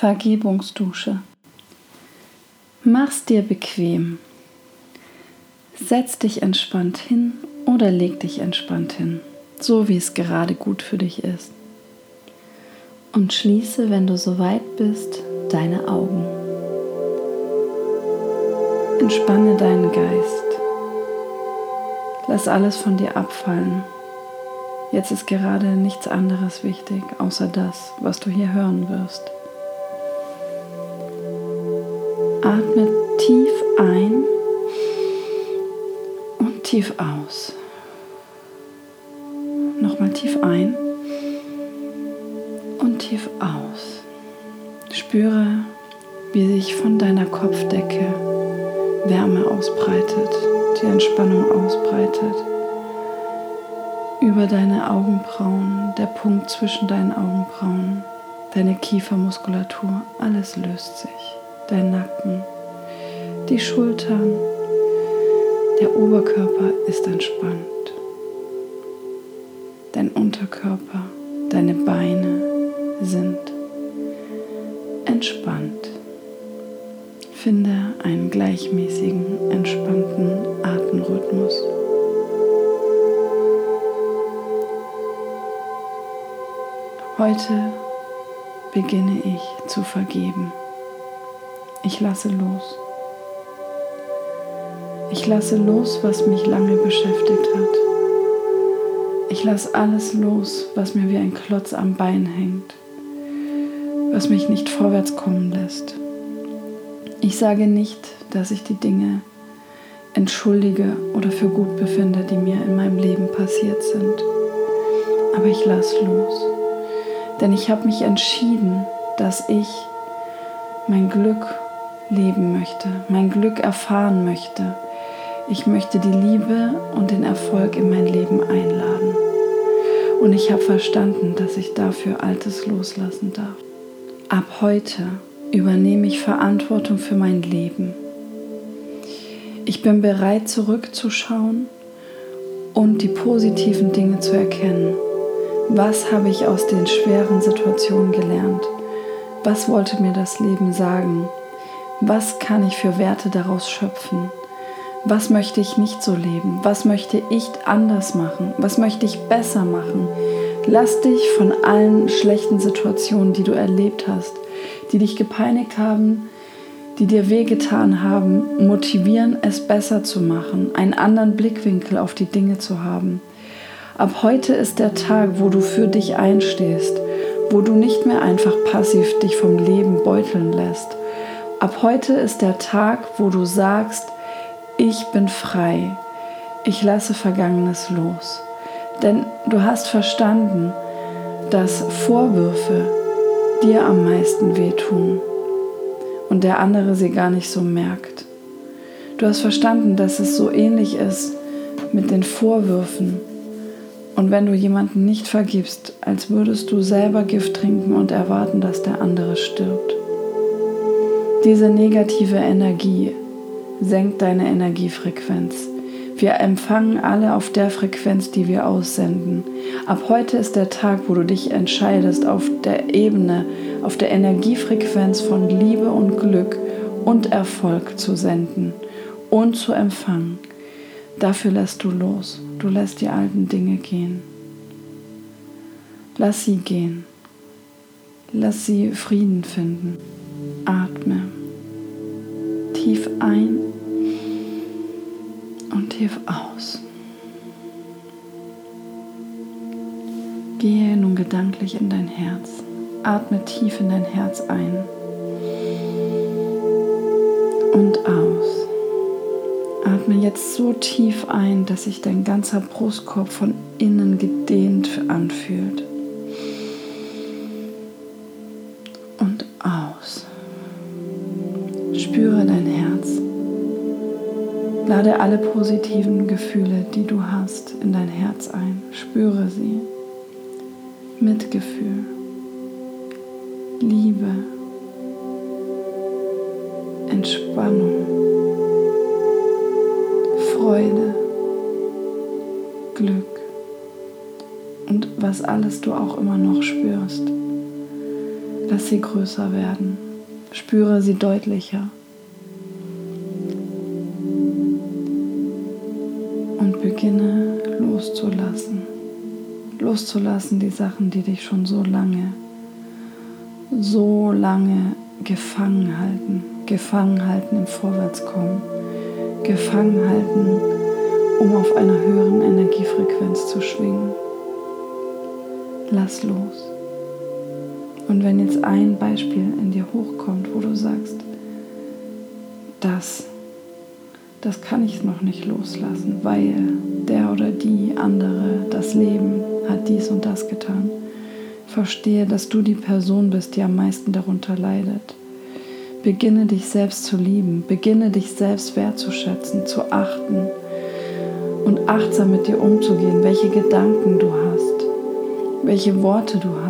Vergebungsdusche. Mach's dir bequem. Setz dich entspannt hin oder leg dich entspannt hin, so wie es gerade gut für dich ist. Und schließe, wenn du soweit bist, deine Augen. Entspanne deinen Geist. Lass alles von dir abfallen. Jetzt ist gerade nichts anderes wichtig, außer das, was du hier hören wirst. Atme tief ein und tief aus. Nochmal tief ein und tief aus. Spüre, wie sich von deiner Kopfdecke Wärme ausbreitet, die Entspannung ausbreitet. Über deine Augenbrauen, der Punkt zwischen deinen Augenbrauen, deine Kiefermuskulatur, alles löst sich dein Nacken, die Schultern, der Oberkörper ist entspannt. Dein Unterkörper, deine Beine sind entspannt. Finde einen gleichmäßigen, entspannten Atemrhythmus. Heute beginne ich zu vergeben. Ich lasse los. Ich lasse los, was mich lange beschäftigt hat. Ich lasse alles los, was mir wie ein Klotz am Bein hängt, was mich nicht vorwärts kommen lässt. Ich sage nicht, dass ich die Dinge entschuldige oder für gut befinde, die mir in meinem Leben passiert sind. Aber ich lasse los. Denn ich habe mich entschieden, dass ich mein Glück leben möchte, mein Glück erfahren möchte. Ich möchte die Liebe und den Erfolg in mein Leben einladen. Und ich habe verstanden, dass ich dafür Altes loslassen darf. Ab heute übernehme ich Verantwortung für mein Leben. Ich bin bereit zurückzuschauen und die positiven Dinge zu erkennen. Was habe ich aus den schweren Situationen gelernt? Was wollte mir das Leben sagen? Was kann ich für Werte daraus schöpfen? Was möchte ich nicht so leben? Was möchte ich anders machen? Was möchte ich besser machen? Lass dich von allen schlechten Situationen, die du erlebt hast, die dich gepeinigt haben, die dir wehgetan haben, motivieren, es besser zu machen, einen anderen Blickwinkel auf die Dinge zu haben. Ab heute ist der Tag, wo du für dich einstehst, wo du nicht mehr einfach passiv dich vom Leben beuteln lässt, Ab heute ist der Tag, wo du sagst, ich bin frei, ich lasse Vergangenes los. Denn du hast verstanden, dass Vorwürfe dir am meisten wehtun und der andere sie gar nicht so merkt. Du hast verstanden, dass es so ähnlich ist mit den Vorwürfen. Und wenn du jemanden nicht vergibst, als würdest du selber Gift trinken und erwarten, dass der andere stirbt. Diese negative Energie senkt deine Energiefrequenz. Wir empfangen alle auf der Frequenz, die wir aussenden. Ab heute ist der Tag, wo du dich entscheidest, auf der Ebene, auf der Energiefrequenz von Liebe und Glück und Erfolg zu senden und zu empfangen. Dafür lässt du los. Du lässt die alten Dinge gehen. Lass sie gehen. Lass sie Frieden finden. Atme tief ein und tief aus. Gehe nun gedanklich in dein Herz. Atme tief in dein Herz ein und aus. Atme jetzt so tief ein, dass sich dein ganzer Brustkorb von innen gedehnt anfühlt. Spüre dein Herz. Lade alle positiven Gefühle, die du hast, in dein Herz ein. Spüre sie. Mitgefühl, Liebe, Entspannung, Freude, Glück und was alles du auch immer noch spürst. Lass sie größer werden. Spüre sie deutlicher. Und beginne loszulassen. Loszulassen die Sachen, die dich schon so lange, so lange gefangen halten. Gefangen halten im Vorwärtskommen. Gefangen halten, um auf einer höheren Energiefrequenz zu schwingen. Lass los. Und wenn jetzt ein Beispiel in dir hochkommt, wo du sagst, das, das kann ich noch nicht loslassen, weil der oder die andere, das Leben hat dies und das getan. Verstehe, dass du die Person bist, die am meisten darunter leidet. Beginne dich selbst zu lieben, beginne dich selbst wertzuschätzen, zu achten und achtsam mit dir umzugehen, welche Gedanken du hast, welche Worte du hast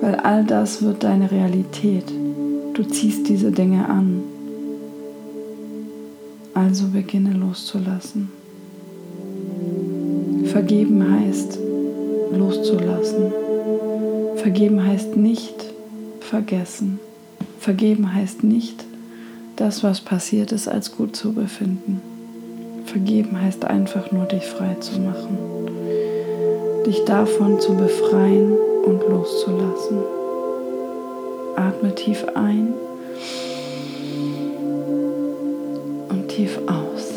weil all das wird deine Realität. Du ziehst diese Dinge an. Also beginne loszulassen. Vergeben heißt loszulassen. Vergeben heißt nicht vergessen. Vergeben heißt nicht, das, was passiert ist, als gut zu befinden. Vergeben heißt einfach nur, dich frei zu machen. Dich davon zu befreien, und loszulassen. Atme tief ein und tief aus.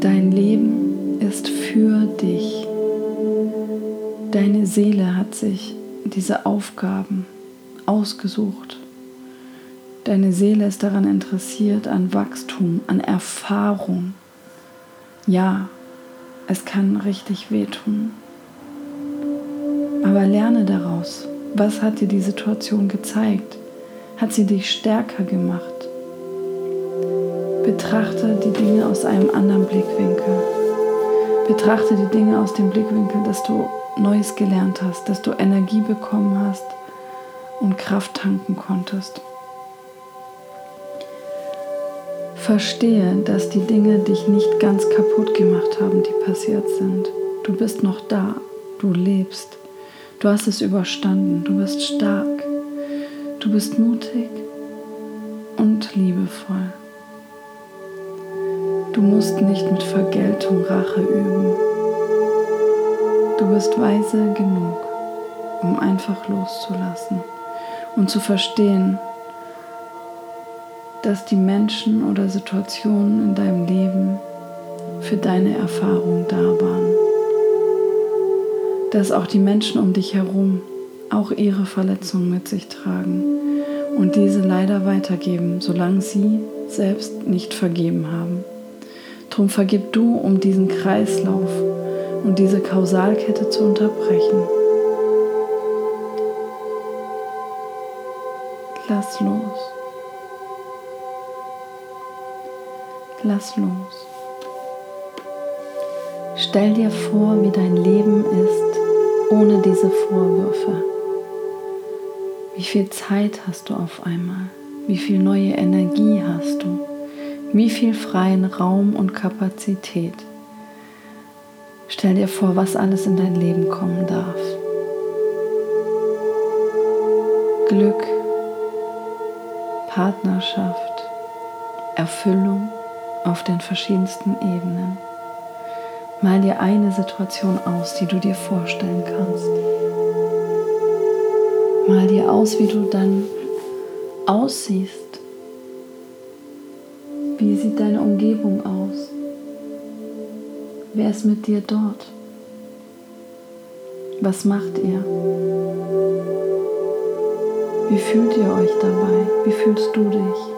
Dein Leben ist für dich. Deine Seele hat sich diese Aufgaben ausgesucht. Deine Seele ist daran interessiert an Wachstum, an Erfahrung. Ja, es kann richtig wehtun. Aber lerne daraus. Was hat dir die Situation gezeigt? Hat sie dich stärker gemacht? Betrachte die Dinge aus einem anderen Blickwinkel. Betrachte die Dinge aus dem Blickwinkel, dass du Neues gelernt hast, dass du Energie bekommen hast und Kraft tanken konntest. Verstehe, dass die Dinge dich nicht ganz kaputt gemacht haben, die passiert sind. Du bist noch da, du lebst, du hast es überstanden, du bist stark, du bist mutig und liebevoll. Du musst nicht mit Vergeltung Rache üben. Du bist weise genug, um einfach loszulassen und zu verstehen, dass die Menschen oder Situationen in deinem Leben für deine Erfahrung da waren. Dass auch die Menschen um dich herum auch ihre Verletzungen mit sich tragen und diese leider weitergeben, solange sie selbst nicht vergeben haben. Drum vergib du, um diesen Kreislauf und diese Kausalkette zu unterbrechen. Lass los. Lass los. Stell dir vor, wie dein Leben ist ohne diese Vorwürfe. Wie viel Zeit hast du auf einmal? Wie viel neue Energie hast du? Wie viel freien Raum und Kapazität? Stell dir vor, was alles in dein Leben kommen darf. Glück, Partnerschaft, Erfüllung, auf den verschiedensten Ebenen. Mal dir eine Situation aus, die du dir vorstellen kannst. Mal dir aus, wie du dann aussiehst. Wie sieht deine Umgebung aus? Wer ist mit dir dort? Was macht ihr? Wie fühlt ihr euch dabei? Wie fühlst du dich?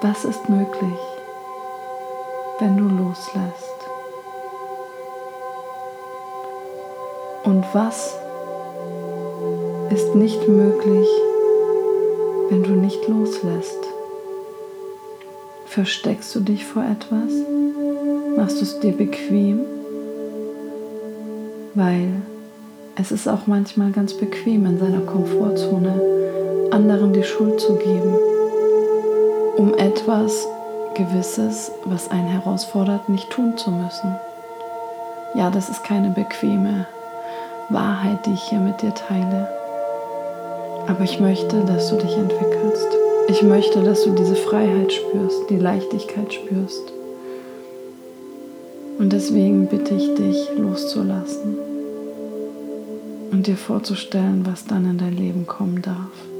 Was ist möglich? Wenn du loslässt. Und was ist nicht möglich, wenn du nicht loslässt? Versteckst du dich vor etwas? Machst du es dir bequem? Weil es ist auch manchmal ganz bequem, in seiner Komfortzone anderen die Schuld zu geben, um etwas Gewisses, was einen herausfordert, nicht tun zu müssen. Ja, das ist keine bequeme Wahrheit, die ich hier mit dir teile. Aber ich möchte, dass du dich entwickelst. Ich möchte, dass du diese Freiheit spürst, die Leichtigkeit spürst. Und deswegen bitte ich dich loszulassen und dir vorzustellen, was dann in dein Leben kommen darf.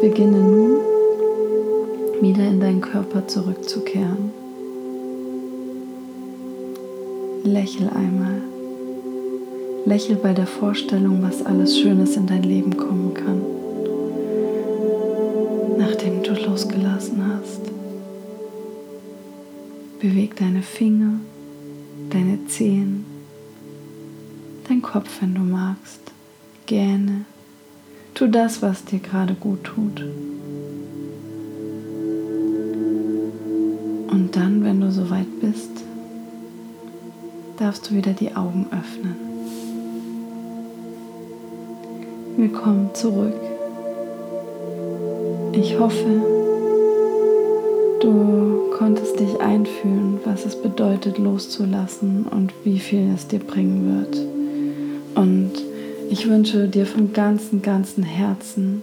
Beginne nun wieder in deinen Körper zurückzukehren. Lächel einmal. Lächel bei der Vorstellung, was alles Schönes in dein Leben kommen kann, nachdem du losgelassen hast. Beweg deine Finger, deine Zehen, dein Kopf, wenn du magst. Gähne. Tu das, was dir gerade gut tut. Und dann, wenn du soweit bist, darfst du wieder die Augen öffnen. Willkommen zurück. Ich hoffe, du konntest dich einfühlen, was es bedeutet loszulassen und wie viel es dir bringen wird. Und ich wünsche dir von ganzem, ganzem Herzen,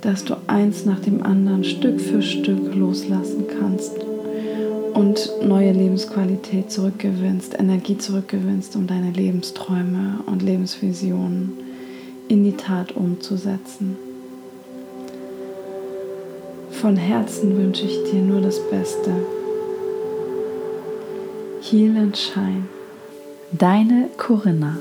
dass du eins nach dem anderen Stück für Stück loslassen kannst und neue Lebensqualität zurückgewinnst, Energie zurückgewinnst, um deine Lebensträume und Lebensvisionen in die Tat umzusetzen. Von Herzen wünsche ich dir nur das Beste. Heal and Shine. Deine Corinna.